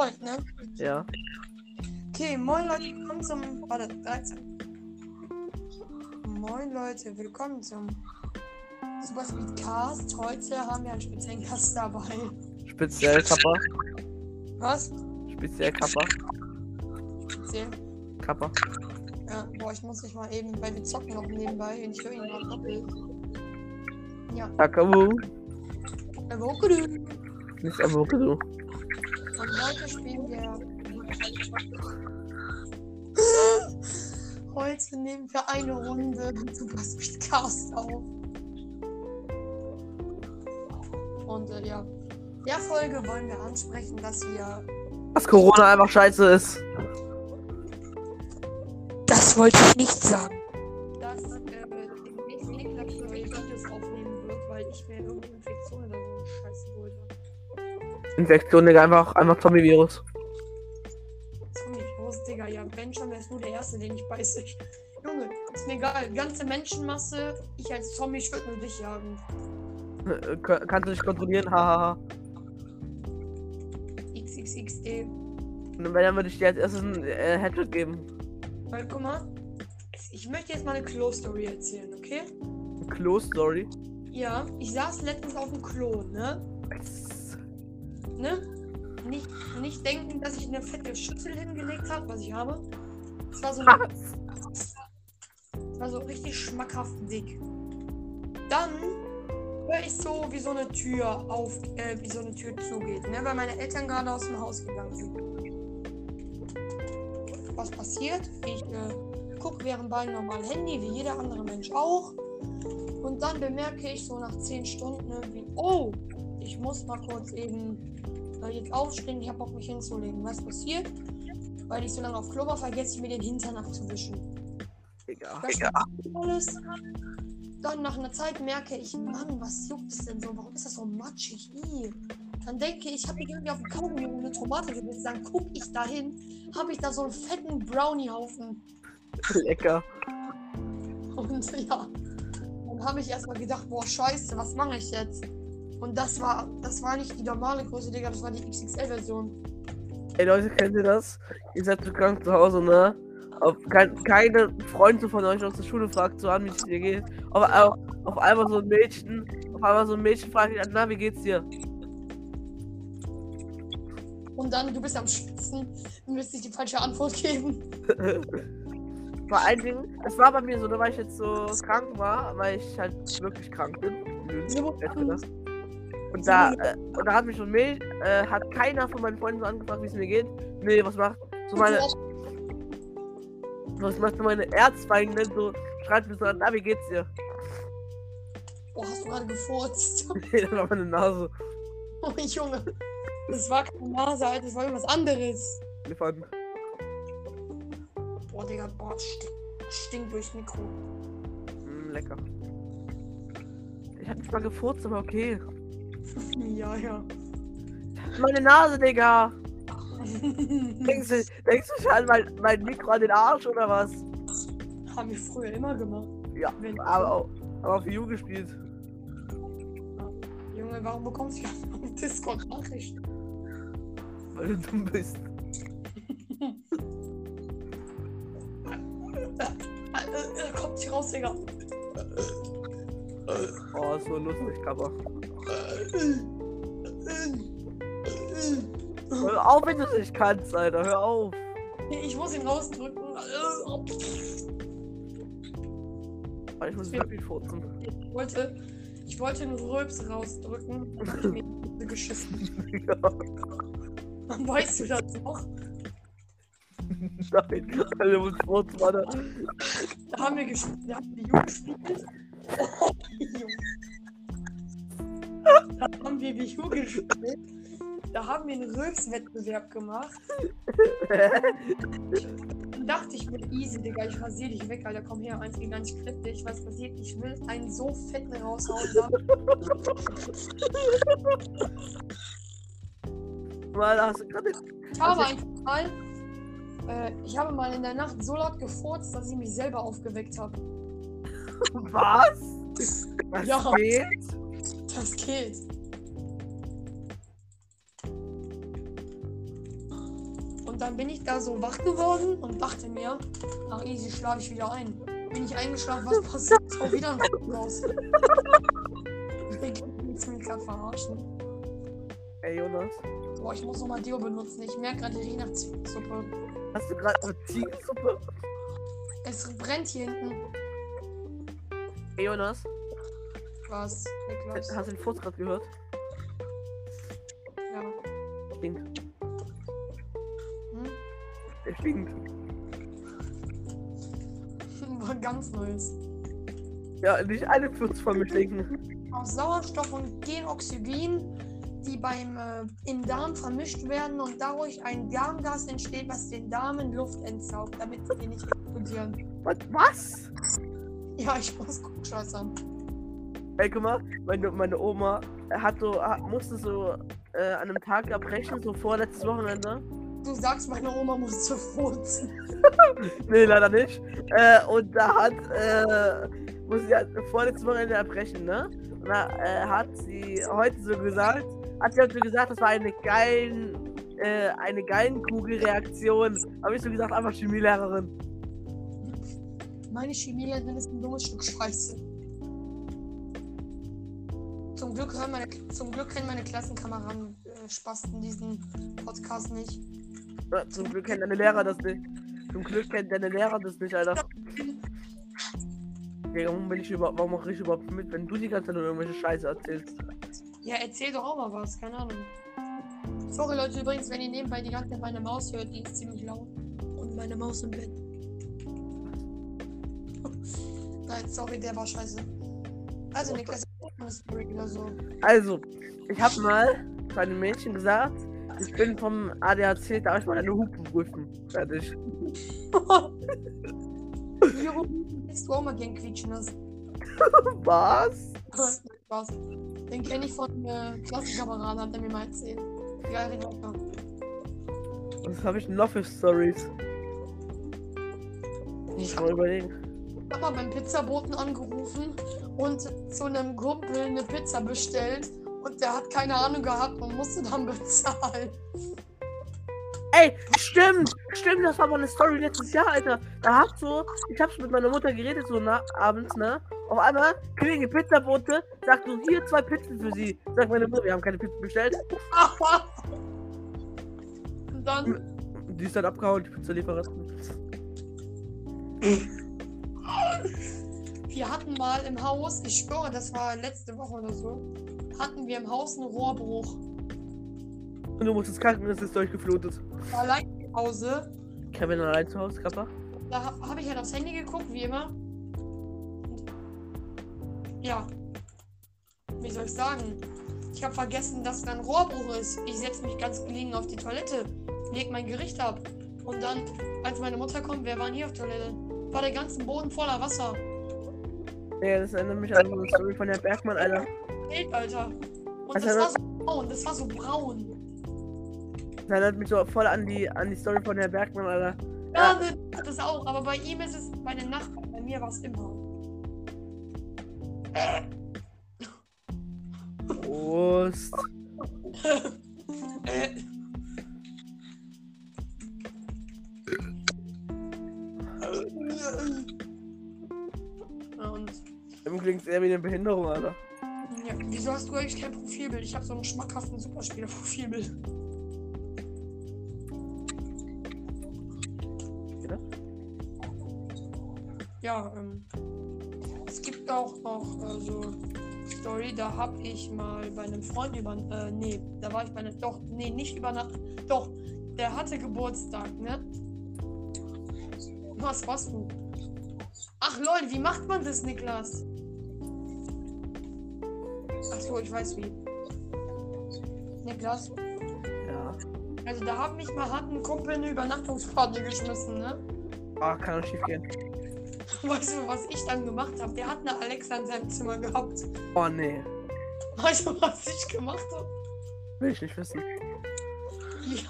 läuft, ne? Ja. Okay, moin Leute, willkommen zum. Warte, 13. Moin Leute, willkommen zum Super Speed Cast. Heute haben wir einen speziellen Gast dabei. Speziell Kappa. Was? Speziell Kappa. Speziell? Kappa. Ja, boah, ich muss mich mal eben, weil wir zocken noch nebenbei und ich höre ihn gerade doppelt. Ja, Takamu. Avocado. Nicht Avocado. Und heute spielen wir. Heute nehmen wir eine Runde Super Speed Cast auf. Und äh, ja, der Folge wollen wir ansprechen, dass wir. Dass Corona einfach scheiße ist. Das wollte ich nicht sagen. Dass äh, Niklas Videos aufnehmen wird, weil ich mir irgendeine Infektion Infektion, Digga, einfach, einfach Zombie-Virus. Zombie-Virus, Digga. Ja, wenn schon, wärst du der Erste, den ich beiße. Junge, ist mir egal. Ganze Menschenmasse, ich als Zombie, ich würde nur dich jagen. Kannst du dich kontrollieren? Hahaha. XXXD. Und wenn, dann würde ich dir als erstes einen äh, Headshot geben. Weil, guck mal. Ich möchte jetzt mal eine Klo-Story erzählen, okay? Close Story. Ja, ich saß letztens auf dem Klo, ne? Ne? Nicht, nicht denken, dass ich eine fette Schüssel hingelegt habe, was ich habe. Es war so eine war so richtig schmackhaft dick. Dann höre ich so, wie so eine Tür auf, äh, wie so eine Tür zugeht, ne? Weil meine Eltern gerade aus dem Haus gegangen sind. Was passiert? Ich äh, gucke währendbei normal Handy, wie jeder andere Mensch auch. Und dann bemerke ich so nach 10 Stunden, ne, wie, oh, ich muss mal kurz eben äh, jetzt aufstehen, ich habe Bock mich hinzulegen. Was passiert? Weil ich so lange auf Klo war, vergesse ich mir den Hintern abzuwischen. Digga. Alles. Dann nach einer Zeit merke ich, Mann, was juckt es denn so? Warum ist das so matschig? Ih. Dann denke ich, ich habe mich irgendwie auf den Kaugummi und eine Tomate gebissen. Dann gucke ich dahin, habe ich da so einen fetten Brownie-Haufen. Lecker. Und ja, dann habe ich erstmal gedacht, boah, scheiße, was mache ich jetzt? Und das war, das war nicht die normale Größe, Digga, das war die XXL-Version. Ey Leute, kennt ihr das? Ihr seid so krank zu Hause, ne? Auf kein, keine Freunde von euch aus der Schule fragt so an, wie es dir geht. Auf, auf, auf einmal so ein Mädchen, auf einmal so ein Mädchen fragt dich an, na, wie geht's dir? Und dann, du bist am Schwitzen, du wirst nicht die falsche Antwort geben. Vor allen Dingen, es war bei mir so, ne, weil ich jetzt so krank war, weil ich halt wirklich krank bin. So, hätte das? Und da, äh, und da hat mich ein Mädchen, äh, hat keiner von meinen Freunden so angefragt, wie es mir geht. Nee, was macht so meine, was macht so meine Erzfeindin denn so, schreibt mir so an, na, wie geht's dir? Boah, hast du gerade gefurzt? Nee, das war meine Nase. Oh, Junge. Das war keine Nase, Alter, das war irgendwas anderes. Elefanten. Boah, Digga, boah, stinkt, stinkt durchs Mikro. Mm, lecker. Ich hab nicht mal gefurzt, aber okay. Ja, ja. Meine Nase, Digga. Denkst du, denkst du schon an mein, mein Mikro an den Arsch oder was? Haben wir früher immer gemacht. Ja, Wenn- aber, auch- aber auf View gespielt. Junge, warum bekommst du auf Discord Nachrichten? Weil du dumm bist. Äh, äh, kommt hier raus, Digga. Oh, ist so lustig, Kappa. Hör auf, wenn du es nicht kannst, Alter. Hör auf. Ich muss ihn rausdrücken. Ich muss wirklich furzen. Ich wollte, ich wollte einen Röps rausdrücken. Hab ich mir die geschissen. Ja, Dann weißt du das noch. Nein, Alter, muss furzen, Alter. Da haben wir gespielt. Da haben wir Wii U gespielt. Da haben wir Wii U gespielt. Da haben wir einen Röps-Wettbewerb gemacht. Dann dachte ich mir, easy, Digga, ich rasiere dich weg, Alter. Komm her, eins gegen eins, ich dich. Was passiert? Ich will einen so fetten raushauen. Mal, hast du gerade. Ich habe einfach mal. Äh, ich habe mal in der Nacht so laut gefurzt, dass ich mich selber aufgeweckt habe. Was? Was Ja. geht? Das geht. Und dann bin ich da so wach geworden und dachte mir, ach easy, schlafe ich wieder ein. Bin ich eingeschlafen, was passiert? Oh, wieder ein Haus. Ich will mich gerade verarschen. Ey, Jonas. Boah, ich muss nochmal Deo benutzen. Ich merke gerade, ich rieche nach Ziegensuppe. Hast du gerade eine Ziegensuppe? Es brennt hier hinten. Ey, Jonas. Was, Niklas? Hast du den Furz gerade gehört? Ja. Stinkt. Hm? Der stinkt. War ganz neues. Ja, nicht alle mir stinken. Aus Sauerstoff und Genoxygen, die beim äh, im Darm vermischt werden und dadurch ein Darmgas entsteht, was den Darmen Luft entsaugt, damit sie nicht explodieren. Was? Ja, ich muss guckscheißern. Ey, guck mal, meine, meine Oma hat so, hat, musste so äh, an einem Tag abbrechen, so vorletztes Wochenende. Du sagst, meine Oma musste furzen. Nee, leider nicht. Äh, und da hat, äh, muss sie halt vorletztes Wochenende erbrechen, ne? Und da äh, hat sie heute so gesagt, hat sie heute so gesagt, das war eine geilen, äh, eine geilen Kugelreaktion. Habe ich so gesagt, einfach Chemielehrerin. Meine Chemielehrerin ist ein dummes Stück Scheiße. Zum Glück, hören meine, zum Glück kennen meine Klassenkameraden äh, Spasten diesen Podcast nicht. Ja, zum Glück kennt deine Lehrer das nicht. Zum Glück kennt deine Lehrer das nicht, Alter. Digga, warum bin ich überhaupt, warum mache ich überhaupt mit, wenn du die ganze Zeit nur irgendwelche Scheiße erzählst? Ja, erzähl doch auch mal was, keine Ahnung. Sorry Leute, übrigens, wenn ihr nebenbei die ganze Zeit meine Maus hört, die ist ziemlich laut. Und meine Maus im Bett. Nein, sorry, der war scheiße. Also, Niklas, Also, ich habe mal zu einem Mädchen gesagt, ich bin vom ADAC, darf ich mal deine Hupen prüfen? Fertig. Willst du auch mal gern quietschen? Was? Spaß. Den kenne ich von äh, Klassenkameraden, hat er mir mal erzählt. Hat er. Was habe ich denn noch für Stories? Ich Kann man überlegen. Hab mal beim Pizzaboten angerufen und zu einem Kumpel eine Pizza bestellt und der hat keine Ahnung gehabt und musste dann bezahlen. Ey, stimmt! Stimmt, das war mal eine Story letztes Jahr, Alter. Da hat so, ich hab's mit meiner Mutter geredet, so na, abends, ne? Auf einmal klingelt Pizzabote, sagt so, hier zwei Pizzen für sie. Sagt meine Mutter, wir haben keine Pizzen bestellt. und dann, Die ist dann abgehauen, die Pizzalieferanten. Wir hatten mal im Haus, ich schwöre, das war letzte Woche oder so, hatten wir im Haus einen Rohrbruch. Und du musstest kacken, das ist durchgeflutet. Allein zu Hause. Kevin allein zu Hause, Kappa? Da habe hab ich halt aufs Handy geguckt, wie immer. Ja. Wie soll ich sagen? Ich habe vergessen, dass da ein Rohrbruch ist. Ich setze mich ganz gelegen auf die Toilette, leg mein Gericht ab. Und dann, als meine Mutter kommt, wer war denn hier auf Toilette? War der ganze Boden voller Wasser. Ja, das erinnert mich an so eine Story von der Bergmann, Alter. Welt, Alter. Und das hat war so braun. Das war so braun. Das erinnert mich so voll an die, an die Story von der Bergmann, Alter. Ja, ne, das auch. Aber bei ihm ist es bei den Nachbarn. Bei mir war es immer. Prost. Dem klingt eher wie eine Behinderung, Alter. ja, wieso hast du eigentlich kein Profilbild? Ich habe so einen schmackhaften Superspieler-Profilbild. Oder? Ja, ähm, es gibt auch noch äh, so Story, da habe ich mal bei einem Freund über, äh, nee, da war ich bei einem, doch, nee, nicht über Nacht, doch, der hatte Geburtstag, ne? Was warst du? Ach lol, wie macht man das, Niklas? Ach so, ich weiß wie. Niklas, Ja. also da hat mich mal hat ein Kumpel eine Übernachtungsparty geschmissen, ne? Ah, kann auch schief gehen. Weißt du, was ich dann gemacht habe? Der hat eine Alexa in seinem Zimmer gehabt. Oh, nee. Weißt du, was ich gemacht habe? Will ich nicht wissen. Ja.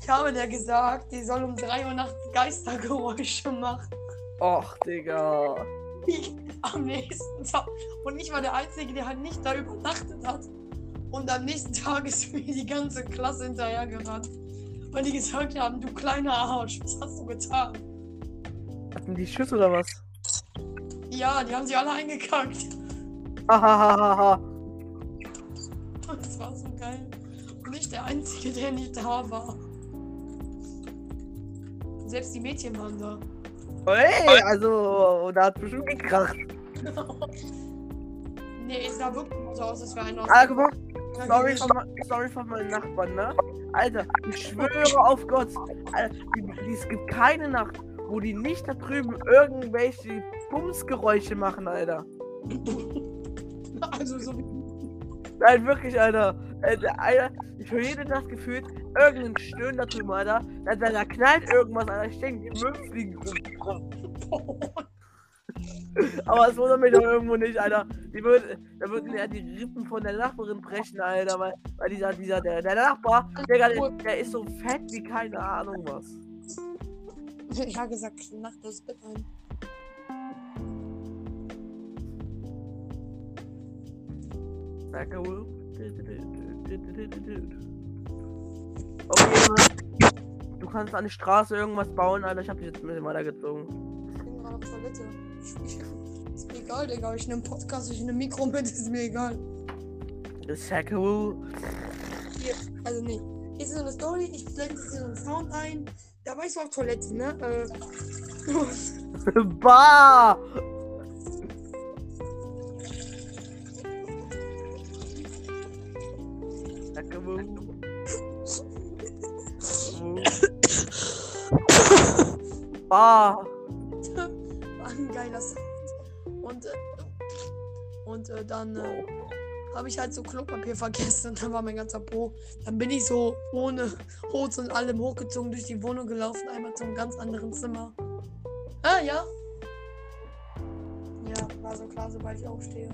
Ich habe der gesagt, die soll um 3 Uhr nachts Geistergeräusche machen. Och, Digga. Ich, am nächsten Tag. Und ich war der Einzige, der halt nicht da übernachtet hat. Und am nächsten Tag ist mir die ganze Klasse hinterhergerannt. Weil die gesagt haben, du kleiner Arsch, was hast du getan? Hatten die Schiss oder was? Ja, die haben sie alle eingekackt. Hahaha. Das war so geil. Und ich der Einzige, der nicht da war. Selbst die Mädchen waren da. Hey, also, da hat bestimmt gekracht. nee, es sah wirklich so aus, als wäre einer aus Ah, guck mal, sorry von, me- sorry von meinen Nachbarn, ne? Alter, ich schwöre auf Gott, Alter, es gibt keine Nacht, wo die nicht da drüben irgendwelche Bumsgeräusche machen, Alter. Also so wie. Nein, wirklich, Alter. Alter, Alter ich höre jede Nacht gefühlt irgendein drüben, Alter. Da, da, da knallt irgendwas, Alter. Ich denke, die Müll fliegen rum. Aber es wundert mich doch irgendwo nicht, Alter. Die würd, da würden ja die Rippen von der Nachbarin brechen, Alter. Weil, weil dieser, dieser, der, der Nachbar, der, der, der ist so fett wie keine Ahnung was. Ja, gesagt, Nacht das Bett ein. Danke, Will. Okay. Du kannst an die Straße irgendwas bauen, Alter. Ich hab dich jetzt ein bisschen weitergezogen. Ich bin gerade auf Toilette. Ich, ich, ist mir egal, Digga. Ich nehme Podcast, ich nehme Mikro mit, ist mir egal. Will. Hier, also nee. Hier ist so eine Story, ich blende so einen Sound ein. Da war ich so auf Toilette, ne? Äh. Bah! Danke, Bah! war ein geiler Sound. Und, äh, und äh, dann äh, habe ich halt so Klopapier vergessen und dann war mein ganzer Po. Dann bin ich so ohne Hose und allem hochgezogen durch die Wohnung gelaufen, einmal zum ganz anderen Zimmer. Ah, ja. Ja, war so klar, sobald ich aufstehe.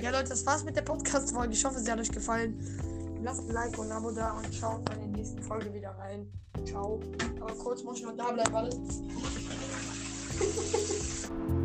Ja, Leute, das war's mit der Podcast-Folge. Ich hoffe, sie hat euch gefallen. Lasst ein Like und ein Abo da und schaut bei der nächsten Folge wieder rein. Ciao. Aber kurz muss ich noch da bleiben, weil